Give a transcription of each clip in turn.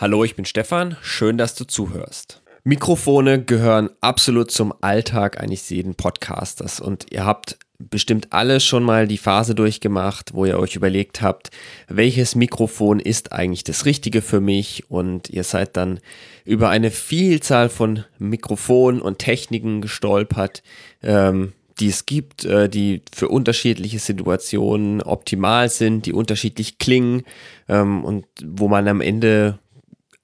Hallo, ich bin Stefan, schön, dass du zuhörst. Mikrofone gehören absolut zum Alltag eines jeden Podcasters. Und ihr habt bestimmt alle schon mal die Phase durchgemacht, wo ihr euch überlegt habt, welches Mikrofon ist eigentlich das Richtige für mich? Und ihr seid dann über eine Vielzahl von Mikrofonen und Techniken gestolpert, ähm, die es gibt, äh, die für unterschiedliche Situationen optimal sind, die unterschiedlich klingen ähm, und wo man am Ende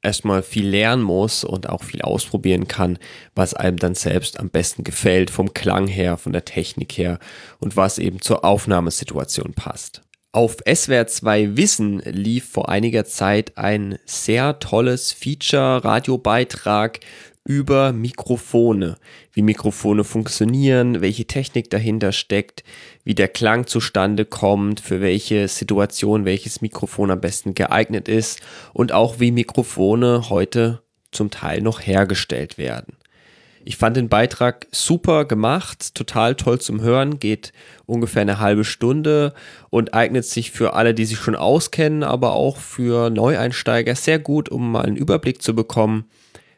erstmal viel lernen muss und auch viel ausprobieren kann, was einem dann selbst am besten gefällt, vom Klang her, von der Technik her und was eben zur Aufnahmesituation passt. Auf SWR 2 Wissen lief vor einiger Zeit ein sehr tolles Feature-Radiobeitrag über Mikrofone, wie Mikrofone funktionieren, welche Technik dahinter steckt, wie der Klang zustande kommt, für welche Situation welches Mikrofon am besten geeignet ist und auch wie Mikrofone heute zum Teil noch hergestellt werden. Ich fand den Beitrag super gemacht, total toll zum Hören, geht ungefähr eine halbe Stunde und eignet sich für alle, die sich schon auskennen, aber auch für Neueinsteiger sehr gut, um mal einen Überblick zu bekommen,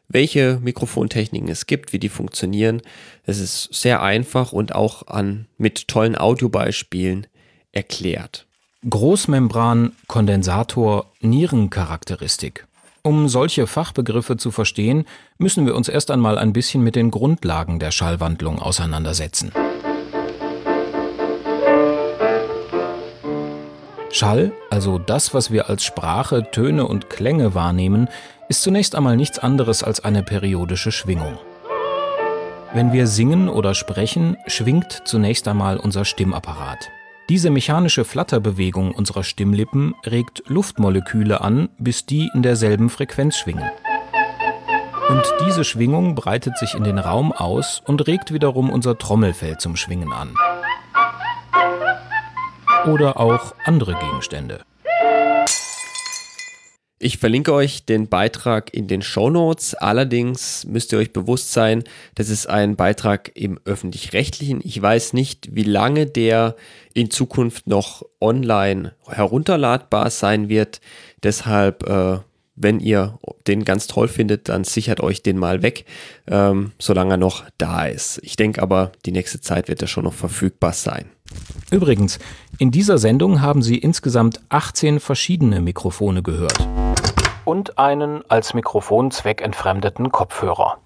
welche Mikrofontechniken es gibt, wie die funktionieren. Es ist sehr einfach und auch an, mit tollen Audiobeispielen erklärt. Großmembran, Kondensator, Nierencharakteristik. Um solche Fachbegriffe zu verstehen, müssen wir uns erst einmal ein bisschen mit den Grundlagen der Schallwandlung auseinandersetzen. Schall, also das, was wir als Sprache, Töne und Klänge wahrnehmen, ist zunächst einmal nichts anderes als eine periodische Schwingung. Wenn wir singen oder sprechen, schwingt zunächst einmal unser Stimmapparat. Diese mechanische Flatterbewegung unserer Stimmlippen regt Luftmoleküle an, bis die in derselben Frequenz schwingen. Und diese Schwingung breitet sich in den Raum aus und regt wiederum unser Trommelfell zum Schwingen an. Oder auch andere Gegenstände. Ich verlinke euch den Beitrag in den Show Notes. Allerdings müsst ihr euch bewusst sein, das ist ein Beitrag im öffentlich-rechtlichen. Ich weiß nicht, wie lange der in Zukunft noch online herunterladbar sein wird. Deshalb, äh, wenn ihr den ganz toll findet, dann sichert euch den mal weg, ähm, solange er noch da ist. Ich denke aber, die nächste Zeit wird er schon noch verfügbar sein. Übrigens, in dieser Sendung haben Sie insgesamt 18 verschiedene Mikrofone gehört. Und einen als Mikrofonzweck entfremdeten Kopfhörer.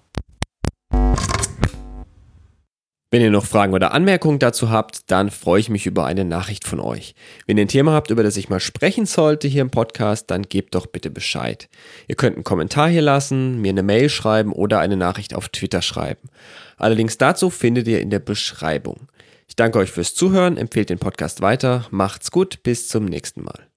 Wenn ihr noch Fragen oder Anmerkungen dazu habt, dann freue ich mich über eine Nachricht von euch. Wenn ihr ein Thema habt, über das ich mal sprechen sollte hier im Podcast, dann gebt doch bitte Bescheid. Ihr könnt einen Kommentar hier lassen, mir eine Mail schreiben oder eine Nachricht auf Twitter schreiben. Allerdings dazu findet ihr in der Beschreibung. Ich danke euch fürs Zuhören, empfehlt den Podcast weiter, macht's gut, bis zum nächsten Mal.